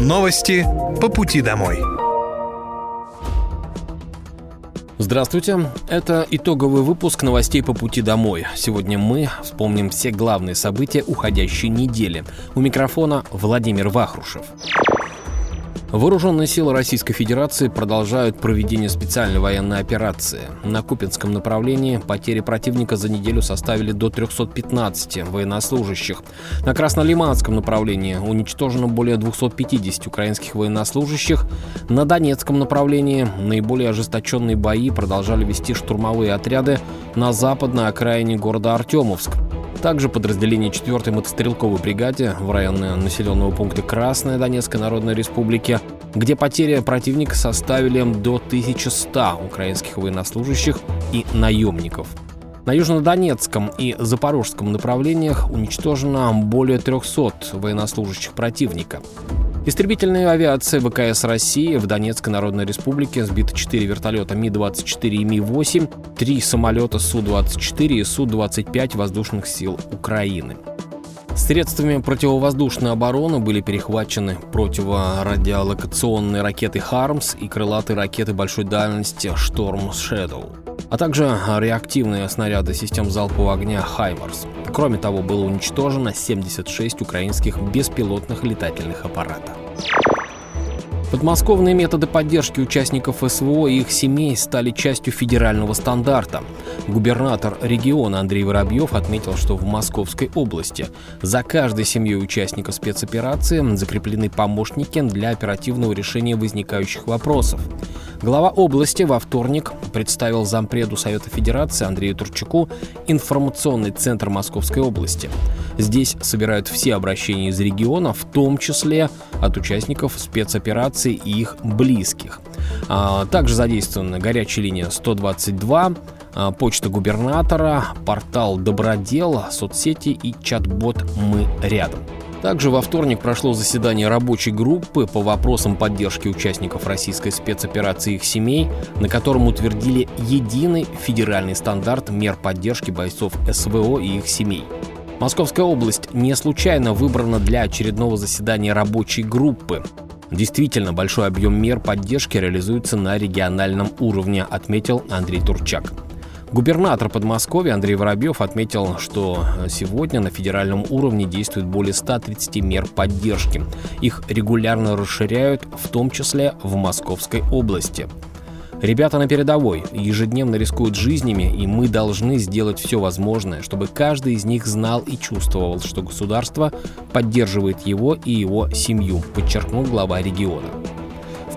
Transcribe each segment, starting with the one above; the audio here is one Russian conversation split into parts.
Новости по пути домой. Здравствуйте, это итоговый выпуск новостей по пути домой. Сегодня мы вспомним все главные события уходящей недели. У микрофона Владимир Вахрушев. Вооруженные силы Российской Федерации продолжают проведение специальной военной операции. На Купинском направлении потери противника за неделю составили до 315 военнослужащих. На Краснолиманском направлении уничтожено более 250 украинских военнослужащих. На Донецком направлении наиболее ожесточенные бои продолжали вести штурмовые отряды на западной окраине города Артемовск. Также подразделение 4-й мотострелковой бригаде в районе населенного пункта Красная Донецкой Народной Республики, где потери противника составили до 1100 украинских военнослужащих и наемников. На Южнодонецком и Запорожском направлениях уничтожено более 300 военнослужащих противника. Истребительной авиации ВКС России в Донецкой Народной Республике сбито 4 вертолета Ми-24 и Ми-8, 3 самолета Су-24 и Су-25 воздушных сил Украины. Средствами противовоздушной обороны были перехвачены противорадиолокационные ракеты «Хармс» и крылатые ракеты большой дальности «Шторм Shadow», а также реактивные снаряды систем залпового огня «Хаймарс». Кроме того, было уничтожено 76 украинских беспилотных летательных аппаратов. Подмосковные методы поддержки участников СВО и их семей стали частью федерального стандарта. Губернатор региона Андрей Воробьев отметил, что в Московской области за каждой семьей участника спецоперации закреплены помощники для оперативного решения возникающих вопросов. Глава области во вторник представил зампреду Совета Федерации Андрею Турчаку информационный центр Московской области. Здесь собирают все обращения из региона, в том числе от участников спецоперации и их близких. А, также задействована горячая линия 122, а, почта губернатора, портал Добродел, соцсети и чат-бот «Мы рядом». Также во вторник прошло заседание рабочей группы по вопросам поддержки участников российской спецоперации и их семей, на котором утвердили единый федеральный стандарт мер поддержки бойцов СВО и их семей. Московская область не случайно выбрана для очередного заседания рабочей группы. Действительно, большой объем мер поддержки реализуется на региональном уровне, отметил Андрей Турчак. Губернатор Подмосковья Андрей Воробьев отметил, что сегодня на федеральном уровне действует более 130 мер поддержки. Их регулярно расширяют, в том числе в Московской области. Ребята на передовой ежедневно рискуют жизнями, и мы должны сделать все возможное, чтобы каждый из них знал и чувствовал, что государство поддерживает его и его семью, подчеркнул глава региона.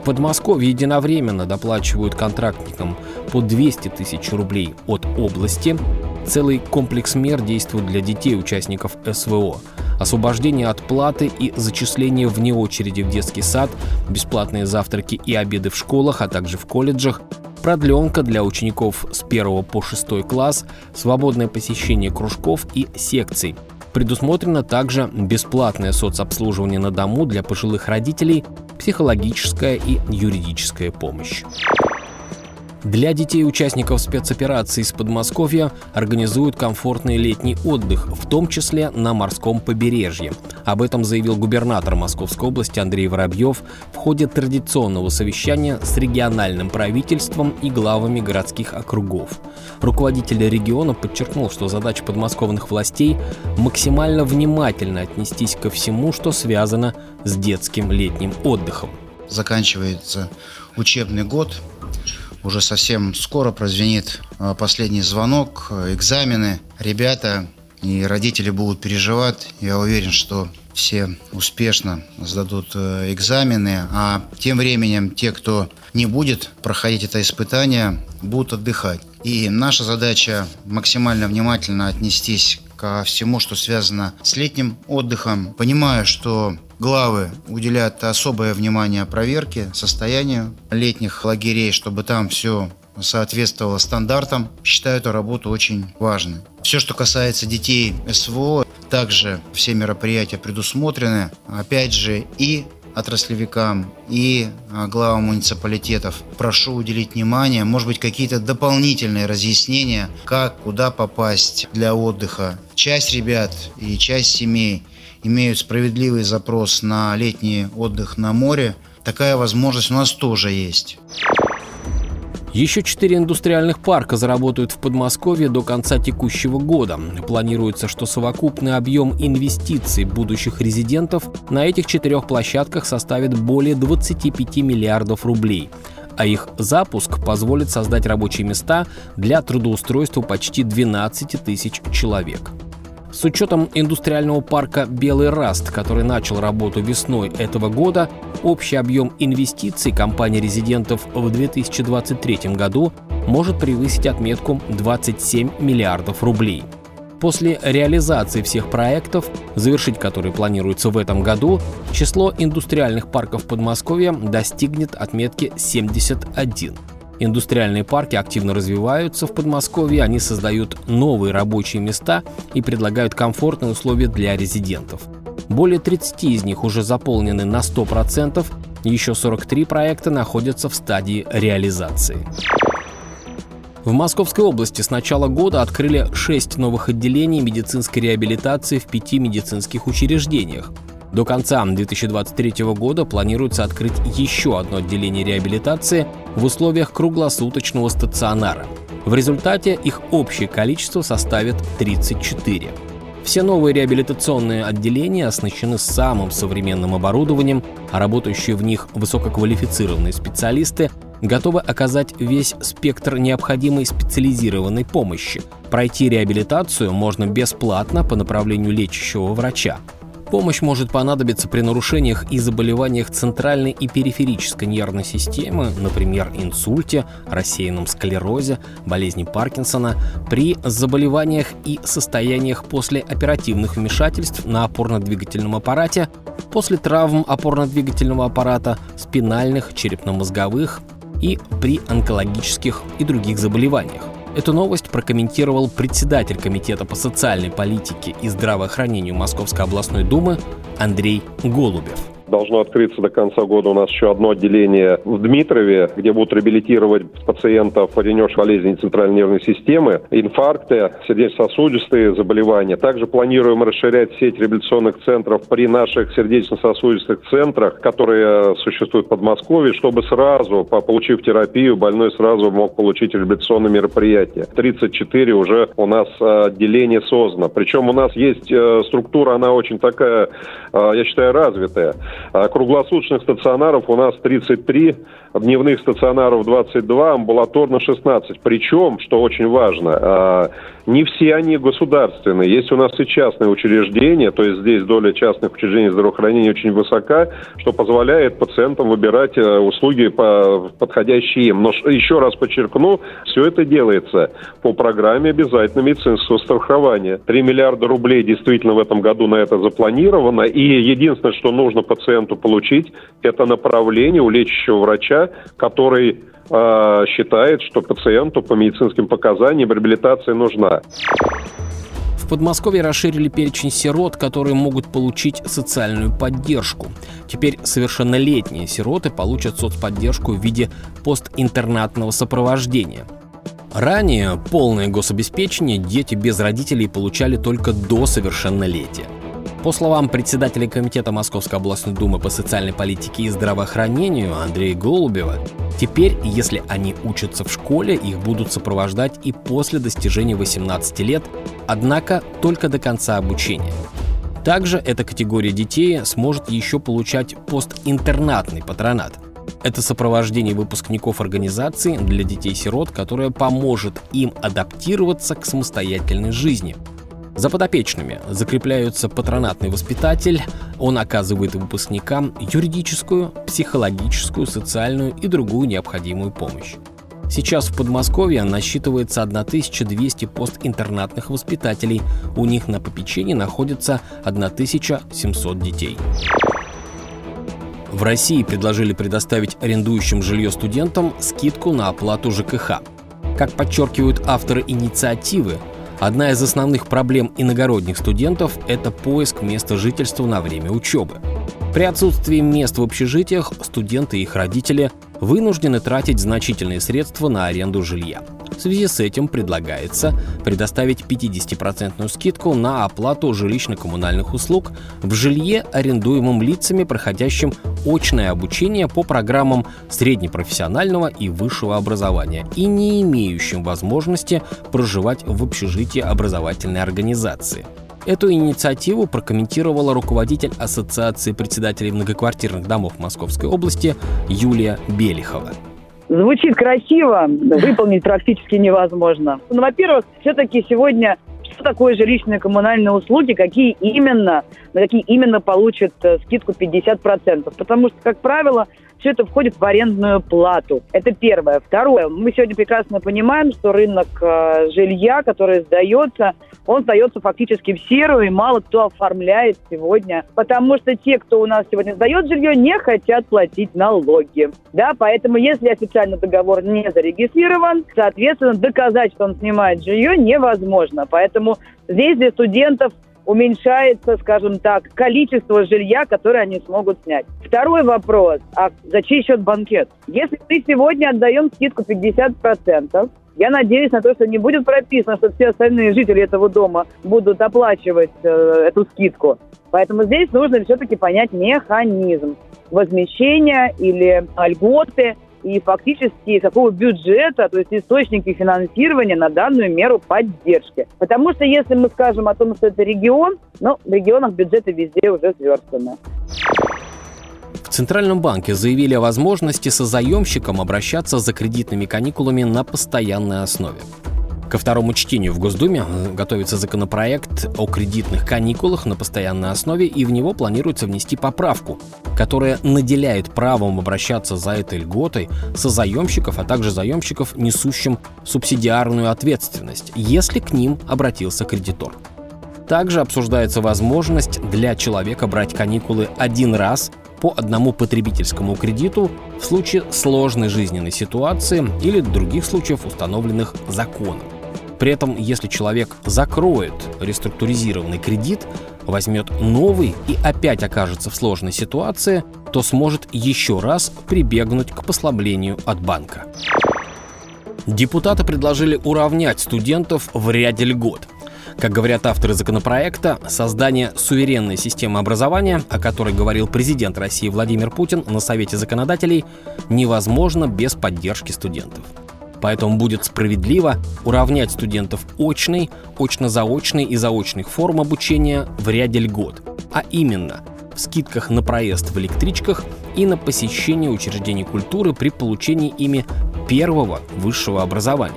В Подмосковье единовременно доплачивают контрактникам по 200 тысяч рублей от области. Целый комплекс мер действует для детей участников СВО. Освобождение от платы и зачисление вне очереди в детский сад, бесплатные завтраки и обеды в школах, а также в колледжах, продленка для учеников с 1 по 6 класс, свободное посещение кружков и секций. Предусмотрено также бесплатное соцобслуживание на дому для пожилых родителей, психологическая и юридическая помощь. Для детей участников спецоперации из Подмосковья организуют комфортный летний отдых, в том числе на морском побережье. Об этом заявил губернатор Московской области Андрей Воробьев в ходе традиционного совещания с региональным правительством и главами городских округов. Руководитель региона подчеркнул, что задача подмосковных властей максимально внимательно отнестись ко всему, что связано с детским летним отдыхом. Заканчивается учебный год, уже совсем скоро прозвенит а, последний звонок, а, экзамены. Ребята и родители будут переживать. Я уверен, что все успешно сдадут э, экзамены, а тем временем те, кто не будет проходить это испытание, будут отдыхать. И наша задача максимально внимательно отнестись ко всему, что связано с летним отдыхом. Понимаю, что главы уделяют особое внимание проверке, состоянию летних лагерей, чтобы там все соответствовало стандартам. Считаю эту работу очень важной. Все, что касается детей СВО, также все мероприятия предусмотрены. Опять же, и отраслевикам и а, главам муниципалитетов прошу уделить внимание, может быть, какие-то дополнительные разъяснения, как, куда попасть для отдыха. Часть ребят и часть семей имеют справедливый запрос на летний отдых на море, такая возможность у нас тоже есть. Еще четыре индустриальных парка заработают в Подмосковье до конца текущего года. Планируется, что совокупный объем инвестиций будущих резидентов на этих четырех площадках составит более 25 миллиардов рублей а их запуск позволит создать рабочие места для трудоустройства почти 12 тысяч человек. С учетом индустриального парка «Белый Раст», который начал работу весной этого года, общий объем инвестиций компании резидентов в 2023 году может превысить отметку 27 миллиардов рублей. После реализации всех проектов, завершить которые планируется в этом году, число индустриальных парков Подмосковья достигнет отметки 71. Индустриальные парки активно развиваются в Подмосковье, они создают новые рабочие места и предлагают комфортные условия для резидентов. Более 30 из них уже заполнены на 100%, еще 43 проекта находятся в стадии реализации. В Московской области с начала года открыли 6 новых отделений медицинской реабилитации в пяти медицинских учреждениях. До конца 2023 года планируется открыть еще одно отделение реабилитации в условиях круглосуточного стационара. В результате их общее количество составит 34. Все новые реабилитационные отделения оснащены самым современным оборудованием, а работающие в них высококвалифицированные специалисты готовы оказать весь спектр необходимой специализированной помощи. Пройти реабилитацию можно бесплатно по направлению лечащего врача. Помощь может понадобиться при нарушениях и заболеваниях центральной и периферической нервной системы, например, инсульте, рассеянном склерозе, болезни Паркинсона, при заболеваниях и состояниях после оперативных вмешательств на опорно-двигательном аппарате, после травм опорно-двигательного аппарата, спинальных, черепно-мозговых и при онкологических и других заболеваниях. Эту новость прокомментировал председатель Комитета по социальной политике и здравоохранению Московской областной думы Андрей Голубев. Должно открыться до конца года у нас еще одно отделение в Дмитрове, где будут реабилитировать пациентов, перенесших болезни центральной нервной системы, инфаркты, сердечно-сосудистые заболевания. Также планируем расширять сеть реабилитационных центров при наших сердечно-сосудистых центрах, которые существуют в Подмосковье, чтобы сразу, получив терапию, больной сразу мог получить реабилитационные мероприятия. 34 уже у нас э, отделение создано. Причем у нас есть э, структура, она очень такая, э, я считаю, развитая. А круглосуточных стационаров у нас 33, дневных стационаров 22, амбулаторно 16. Причем, что очень важно, а, не все они государственные. Есть у нас и частные учреждения, то есть здесь доля частных учреждений здравоохранения очень высока, что позволяет пациентам выбирать э, услуги подходящие им. Но еще раз подчеркну, все это делается по программе обязательного медицинского страхования. 3 миллиарда рублей действительно в этом году на это запланировано. И единственное, что нужно пациенту получить, это направление у лечащего врача, который э, считает, что пациенту по медицинским показаниям реабилитация нужна. В Подмосковье расширили перечень сирот, которые могут получить социальную поддержку. Теперь совершеннолетние сироты получат соцподдержку в виде постинтернатного сопровождения. Ранее полное гособеспечение дети без родителей получали только до совершеннолетия. По словам председателя Комитета Московской областной думы по социальной политике и здравоохранению Андрея Голубева, теперь, если они учатся в школе, их будут сопровождать и после достижения 18 лет, однако только до конца обучения. Также эта категория детей сможет еще получать постинтернатный патронат. Это сопровождение выпускников организации для детей-сирот, которое поможет им адаптироваться к самостоятельной жизни – за подопечными закрепляются патронатный воспитатель, он оказывает выпускникам юридическую, психологическую, социальную и другую необходимую помощь. Сейчас в Подмосковье насчитывается 1200 постинтернатных воспитателей. У них на попечении находится 1700 детей. В России предложили предоставить арендующим жилье студентам скидку на оплату ЖКХ. Как подчеркивают авторы инициативы, Одна из основных проблем иногородних студентов – это поиск места жительства на время учебы. При отсутствии мест в общежитиях студенты и их родители вынуждены тратить значительные средства на аренду жилья. В связи с этим предлагается предоставить 50% скидку на оплату жилищно-коммунальных услуг в жилье, арендуемым лицами, проходящим очное обучение по программам среднепрофессионального и высшего образования и не имеющим возможности проживать в общежитии образовательной организации. Эту инициативу прокомментировала руководитель Ассоциации председателей многоквартирных домов Московской области Юлия Белихова. Звучит красиво, выполнить практически невозможно. Ну, во-первых, все-таки сегодня что такое жилищные коммунальные услуги, какие именно, на какие именно получат э, скидку 50%. Потому что, как правило, все это входит в арендную плату. Это первое. Второе. Мы сегодня прекрасно понимаем, что рынок э, жилья, который сдается, он сдается фактически в серую, и мало кто оформляет сегодня. Потому что те, кто у нас сегодня сдает жилье, не хотят платить налоги. Да, поэтому если официально договор не зарегистрирован, соответственно, доказать, что он снимает жилье, невозможно. Поэтому здесь для студентов уменьшается, скажем так, количество жилья, которое они смогут снять. Второй вопрос. А за чей счет банкет? Если мы сегодня отдаем скидку 50%, я надеюсь на то, что не будет прописано, что все остальные жители этого дома будут оплачивать э, эту скидку. Поэтому здесь нужно все-таки понять механизм возмещения или льготы и фактически какого бюджета, то есть источники финансирования на данную меру поддержки. Потому что если мы скажем о том, что это регион, ну, в регионах бюджеты везде уже сверстаны. В Центральном банке заявили о возможности со заемщиком обращаться за кредитными каникулами на постоянной основе. Ко второму чтению в Госдуме готовится законопроект о кредитных каникулах на постоянной основе, и в него планируется внести поправку, которая наделяет правом обращаться за этой льготой со заемщиков, а также заемщиков, несущим субсидиарную ответственность, если к ним обратился кредитор. Также обсуждается возможность для человека брать каникулы один раз по одному потребительскому кредиту в случае сложной жизненной ситуации или других случаев, установленных законом. При этом, если человек закроет реструктуризированный кредит, возьмет новый и опять окажется в сложной ситуации, то сможет еще раз прибегнуть к послаблению от банка. Депутаты предложили уравнять студентов в ряде льгот. Как говорят авторы законопроекта, создание суверенной системы образования, о которой говорил президент России Владимир Путин на Совете законодателей, невозможно без поддержки студентов. Поэтому будет справедливо уравнять студентов очной, очно-заочной и заочных форм обучения в ряде льгот, а именно в скидках на проезд в электричках и на посещение учреждений культуры при получении ими первого высшего образования.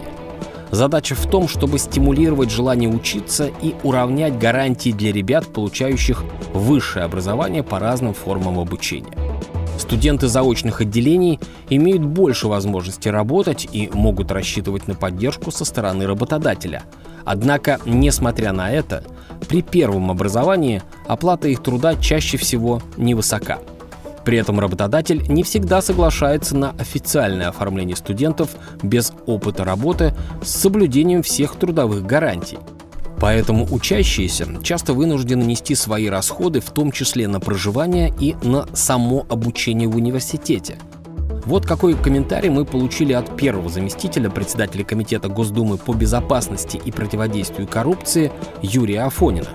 Задача в том, чтобы стимулировать желание учиться и уравнять гарантии для ребят, получающих высшее образование по разным формам обучения. Студенты заочных отделений имеют больше возможностей работать и могут рассчитывать на поддержку со стороны работодателя. Однако, несмотря на это, при первом образовании оплата их труда чаще всего невысока. При этом работодатель не всегда соглашается на официальное оформление студентов без опыта работы с соблюдением всех трудовых гарантий – Поэтому учащиеся часто вынуждены нести свои расходы, в том числе на проживание и на само обучение в университете. Вот какой комментарий мы получили от первого заместителя председателя Комитета Госдумы по безопасности и противодействию коррупции Юрия Афонина.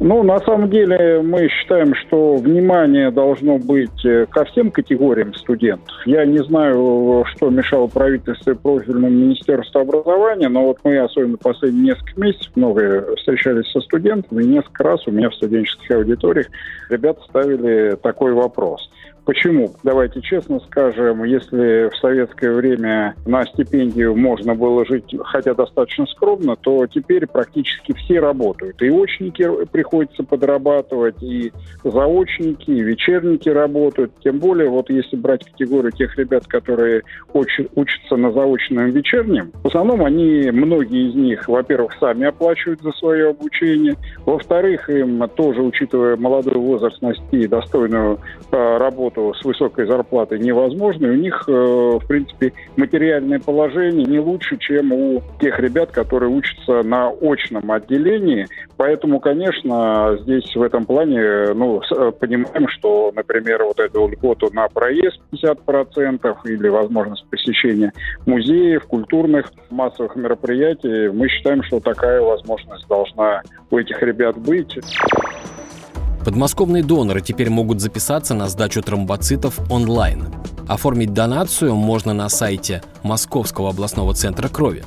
Ну, на самом деле мы считаем, что внимание должно быть э, ко всем категориям студентов. Я не знаю, что мешало правительству и профильному Министерству образования, но вот мы, особенно последние несколько месяцев, много встречались со студентами, и несколько раз у меня в студенческих аудиториях ребята ставили такой вопрос. Почему? Давайте честно скажем, если в советское время на стипендию можно было жить, хотя достаточно скромно, то теперь практически все работают. И очники приходится подрабатывать, и заочники, и вечерники работают. Тем более, вот если брать категорию тех ребят, которые уч- учатся на заочном вечернем, в основном они, многие из них, во-первых, сами оплачивают за свое обучение, во-вторых, им тоже, учитывая молодой возраст, достойную э, работу работу с высокой зарплатой невозможно, и у них, э, в принципе, материальное положение не лучше, чем у тех ребят, которые учатся на очном отделении. Поэтому, конечно, здесь в этом плане, ну, э, понимаем, что, например, вот эту льготу на проезд 50% или возможность посещения музеев, культурных, массовых мероприятий, мы считаем, что такая возможность должна у этих ребят быть. Подмосковные доноры теперь могут записаться на сдачу тромбоцитов онлайн. Оформить донацию можно на сайте Московского областного центра крови.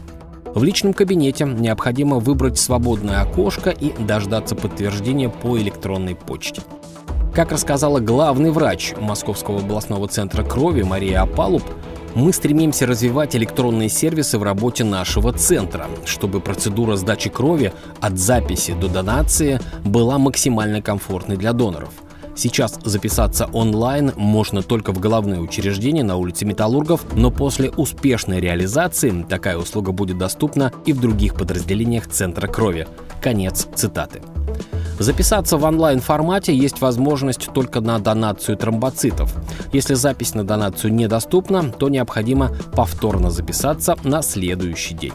В личном кабинете необходимо выбрать свободное окошко и дождаться подтверждения по электронной почте. Как рассказала главный врач Московского областного центра крови Мария Апалуб, мы стремимся развивать электронные сервисы в работе нашего центра, чтобы процедура сдачи крови от записи до донации была максимально комфортной для доноров. Сейчас записаться онлайн можно только в головное учреждение на улице Металлургов, но после успешной реализации такая услуга будет доступна и в других подразделениях Центра крови. Конец цитаты. Записаться в онлайн-формате есть возможность только на донацию тромбоцитов. Если запись на донацию недоступна, то необходимо повторно записаться на следующий день.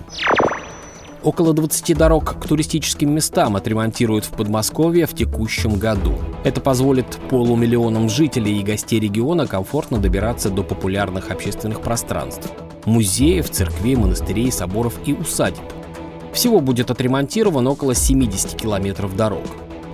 Около 20 дорог к туристическим местам отремонтируют в Подмосковье в текущем году. Это позволит полумиллионам жителей и гостей региона комфортно добираться до популярных общественных пространств – музеев, церквей, монастырей, соборов и усадеб. Всего будет отремонтировано около 70 километров дорог.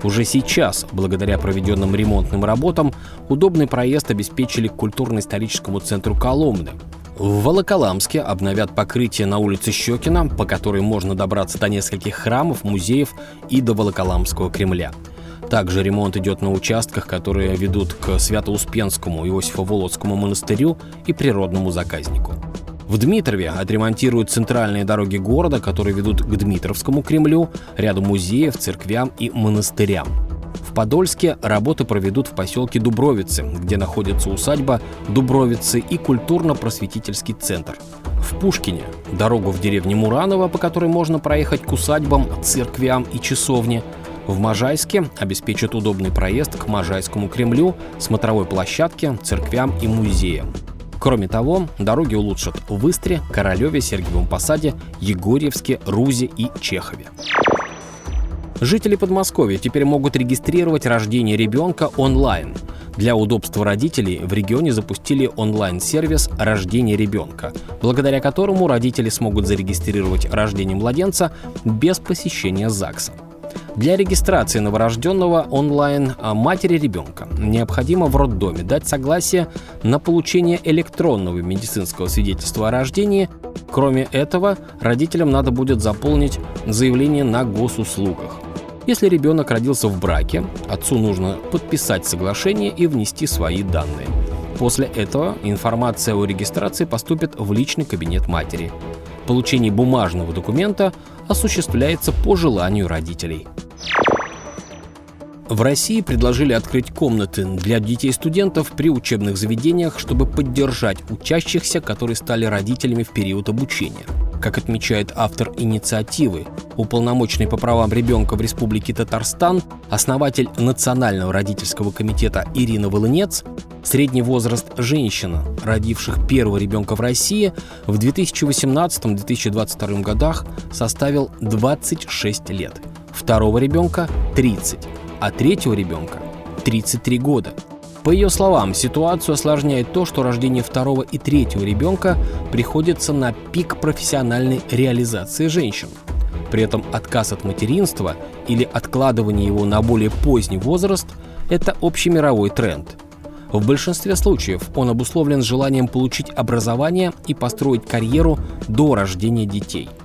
Уже сейчас, благодаря проведенным ремонтным работам, удобный проезд обеспечили культурно-историческому центру Коломны. В Волоколамске обновят покрытие на улице Щекина, по которой можно добраться до нескольких храмов, музеев и до Волоколамского Кремля. Также ремонт идет на участках, которые ведут к Свято-Успенскому Иосифо-Володскому монастырю и природному заказнику. В Дмитрове отремонтируют центральные дороги города, которые ведут к Дмитровскому Кремлю, ряду музеев, церквям и монастырям. В Подольске работы проведут в поселке Дубровицы, где находится усадьба Дубровицы и культурно-просветительский центр. В Пушкине – дорогу в деревне Мураново, по которой можно проехать к усадьбам, церквям и часовне. В Можайске обеспечат удобный проезд к Можайскому Кремлю, смотровой площадке, церквям и музеям. Кроме того, дороги улучшат в Истре, Королеве, Сергиевом Посаде, Егорьевске, Рузе и Чехове. Жители Подмосковья теперь могут регистрировать рождение ребенка онлайн. Для удобства родителей в регионе запустили онлайн-сервис «Рождение ребенка», благодаря которому родители смогут зарегистрировать рождение младенца без посещения ЗАГСа. Для регистрации новорожденного онлайн а, матери ребенка необходимо в роддоме дать согласие на получение электронного медицинского свидетельства о рождении. Кроме этого, родителям надо будет заполнить заявление на госуслугах. Если ребенок родился в браке, отцу нужно подписать соглашение и внести свои данные. После этого информация о регистрации поступит в личный кабинет матери. Получение бумажного документа осуществляется по желанию родителей. В России предложили открыть комнаты для детей-студентов при учебных заведениях, чтобы поддержать учащихся, которые стали родителями в период обучения. Как отмечает автор инициативы, уполномоченный по правам ребенка в Республике Татарстан, основатель Национального родительского комитета Ирина Волынец, средний возраст женщин, родивших первого ребенка в России, в 2018-2022 годах составил 26 лет, второго ребенка – 30 а третьего ребенка – 33 года. По ее словам, ситуацию осложняет то, что рождение второго и третьего ребенка приходится на пик профессиональной реализации женщин. При этом отказ от материнства или откладывание его на более поздний возраст – это общемировой тренд. В большинстве случаев он обусловлен желанием получить образование и построить карьеру до рождения детей –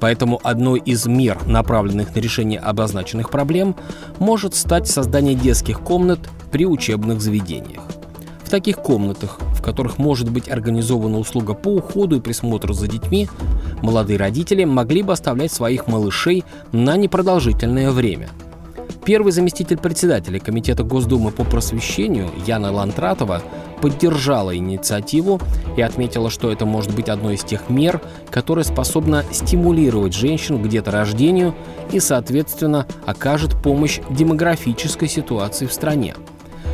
Поэтому одной из мер, направленных на решение обозначенных проблем, может стать создание детских комнат при учебных заведениях. В таких комнатах, в которых может быть организована услуга по уходу и присмотру за детьми, молодые родители могли бы оставлять своих малышей на непродолжительное время – Первый заместитель председателя Комитета Госдумы по просвещению Яна Лантратова поддержала инициативу и отметила, что это может быть одной из тех мер, которая способна стимулировать женщин к деторождению и, соответственно, окажет помощь демографической ситуации в стране.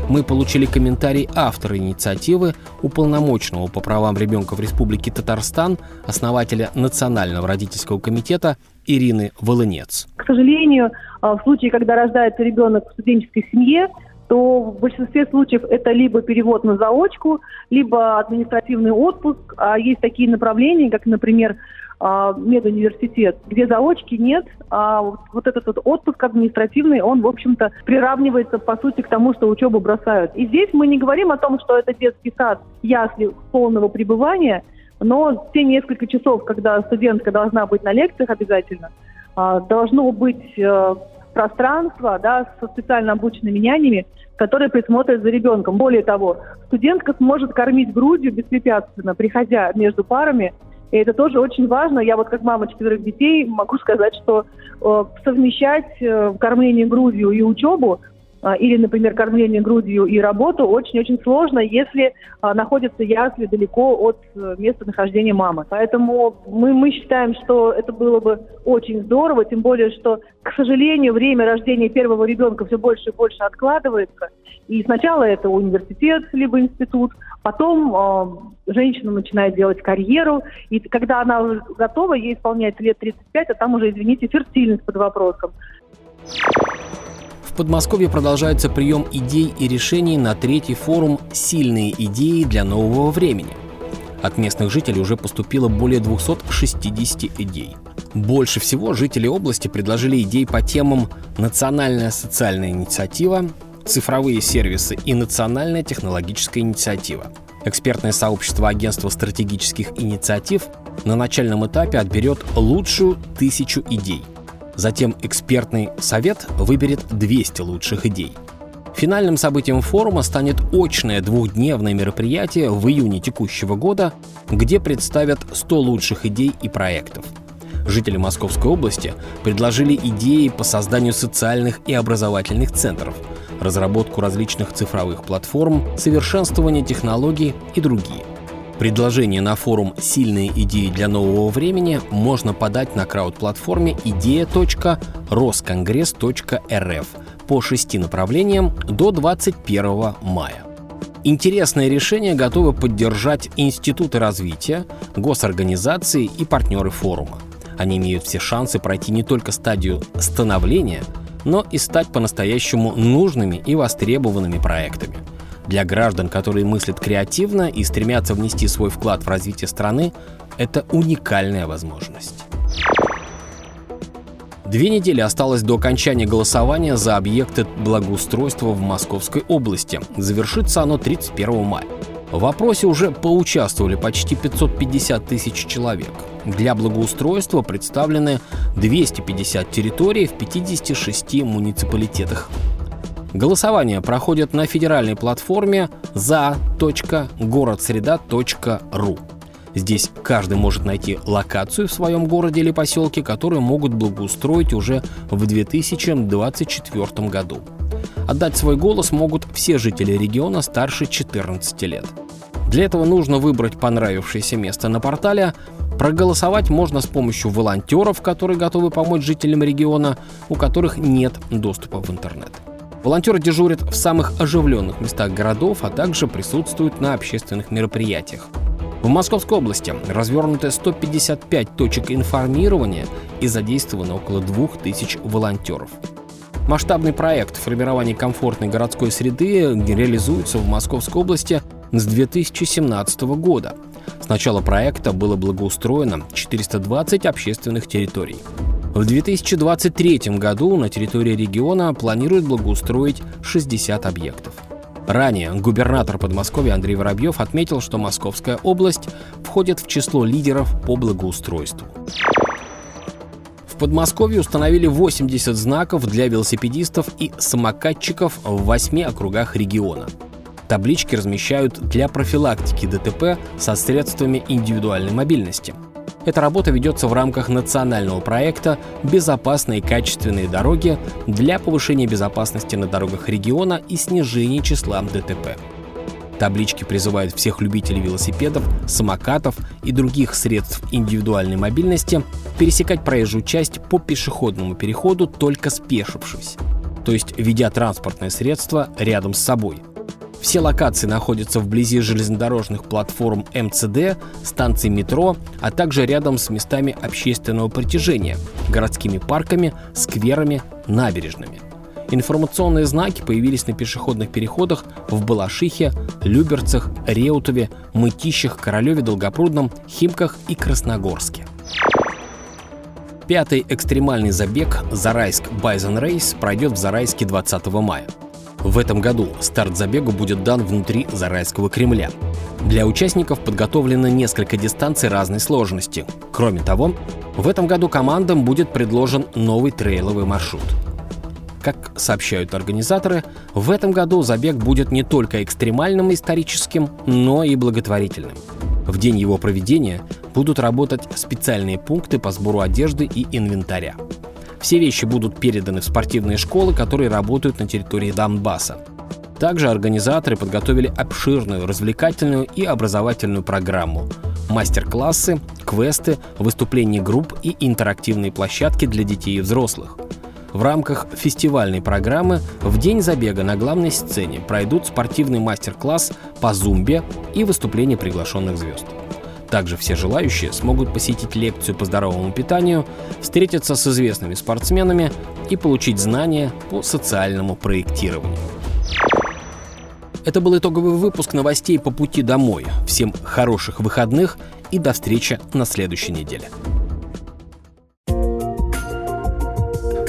Мы получили комментарий автора инициативы, уполномоченного по правам ребенка в Республике Татарстан, основателя Национального родительского комитета Ирины Волынец. К сожалению, а, в случае, когда рождается ребенок в студенческой семье, то в большинстве случаев это либо перевод на заочку, либо административный отпуск. А есть такие направления, как, например, а, медуниверситет, где заочки нет, а вот этот вот отпуск административный, он, в общем-то, приравнивается, по сути, к тому, что учебу бросают. И здесь мы не говорим о том, что это детский сад ясли полного пребывания, но те несколько часов, когда студентка должна быть на лекциях обязательно, а, должно быть э, пространство да, со специально обученными нянями, которые присмотрят за ребенком. Более того, студентка сможет кормить грудью беспрепятственно, приходя между парами и это тоже очень важно. Я вот как мама четверых детей могу сказать, что э, совмещать э, кормление грудью и учебу или, например, кормление грудью и работу очень-очень сложно, если а, находятся ясли далеко от э, места нахождения мамы. Поэтому мы, мы считаем, что это было бы очень здорово, тем более, что, к сожалению, время рождения первого ребенка все больше и больше откладывается. И сначала это университет, либо институт, потом э, женщина начинает делать карьеру, и когда она уже готова, ей исполняется лет 35, а там уже, извините, фертильность под вопросом. Подмосковье продолжается прием идей и решений на третий форум «Сильные идеи для нового времени». От местных жителей уже поступило более 260 идей. Больше всего жители области предложили идей по темам «Национальная социальная инициатива», «Цифровые сервисы» и «Национальная технологическая инициатива». Экспертное сообщество Агентства стратегических инициатив на начальном этапе отберет лучшую тысячу идей – Затем экспертный совет выберет 200 лучших идей. Финальным событием форума станет очное двухдневное мероприятие в июне текущего года, где представят 100 лучших идей и проектов. Жители Московской области предложили идеи по созданию социальных и образовательных центров, разработку различных цифровых платформ, совершенствование технологий и другие – Предложение на форум «Сильные идеи для нового времени» можно подать на крауд-платформе идея.росконгресс.рф по шести направлениям до 21 мая. Интересное решение готовы поддержать институты развития, госорганизации и партнеры форума. Они имеют все шансы пройти не только стадию становления, но и стать по-настоящему нужными и востребованными проектами – для граждан, которые мыслят креативно и стремятся внести свой вклад в развитие страны, это уникальная возможность. Две недели осталось до окончания голосования за объекты благоустройства в Московской области. Завершится оно 31 мая. В вопросе уже поучаствовали почти 550 тысяч человек. Для благоустройства представлены 250 территорий в 56 муниципалитетах Голосование проходит на федеральной платформе за.городсреда.ру. Здесь каждый может найти локацию в своем городе или поселке, которую могут благоустроить уже в 2024 году. Отдать свой голос могут все жители региона старше 14 лет. Для этого нужно выбрать понравившееся место на портале. Проголосовать можно с помощью волонтеров, которые готовы помочь жителям региона, у которых нет доступа в интернет. Волонтеры дежурят в самых оживленных местах городов, а также присутствуют на общественных мероприятиях. В Московской области развернуты 155 точек информирования и задействовано около 2000 волонтеров. Масштабный проект формирования комфортной городской среды реализуется в Московской области с 2017 года. С начала проекта было благоустроено 420 общественных территорий. В 2023 году на территории региона планируют благоустроить 60 объектов. Ранее губернатор Подмосковья Андрей Воробьев отметил, что Московская область входит в число лидеров по благоустройству. В Подмосковье установили 80 знаков для велосипедистов и самокатчиков в восьми округах региона. Таблички размещают для профилактики ДТП со средствами индивидуальной мобильности – эта работа ведется в рамках национального проекта «Безопасные качественные дороги» для повышения безопасности на дорогах региона и снижения числа ДТП. Таблички призывают всех любителей велосипедов, самокатов и других средств индивидуальной мобильности пересекать проезжую часть по пешеходному переходу только спешившись, то есть ведя транспортное средство рядом с собой – Все локации находятся вблизи железнодорожных платформ МЦД, станций метро, а также рядом с местами общественного притяжения, городскими парками, скверами, набережными. Информационные знаки появились на пешеходных переходах в Балашихе, Люберцах, Реутове, Мытищах, Королеве, Долгопрудном, Химках и Красногорске. Пятый экстремальный забег «Зарайск Байзен Рейс» пройдет в Зарайске 20 мая. В этом году старт забегу будет дан внутри Зарайского Кремля. Для участников подготовлено несколько дистанций разной сложности. Кроме того, в этом году командам будет предложен новый трейловый маршрут – как сообщают организаторы, в этом году забег будет не только экстремальным историческим, но и благотворительным. В день его проведения будут работать специальные пункты по сбору одежды и инвентаря. Все вещи будут переданы в спортивные школы, которые работают на территории Донбасса. Также организаторы подготовили обширную развлекательную и образовательную программу. Мастер-классы, квесты, выступления групп и интерактивные площадки для детей и взрослых. В рамках фестивальной программы в день забега на главной сцене пройдут спортивный мастер-класс по зумбе и выступление приглашенных звезд. Также все желающие смогут посетить лекцию по здоровому питанию, встретиться с известными спортсменами и получить знания по социальному проектированию. Это был итоговый выпуск новостей по пути домой. Всем хороших выходных и до встречи на следующей неделе.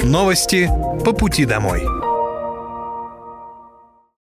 Новости по пути домой.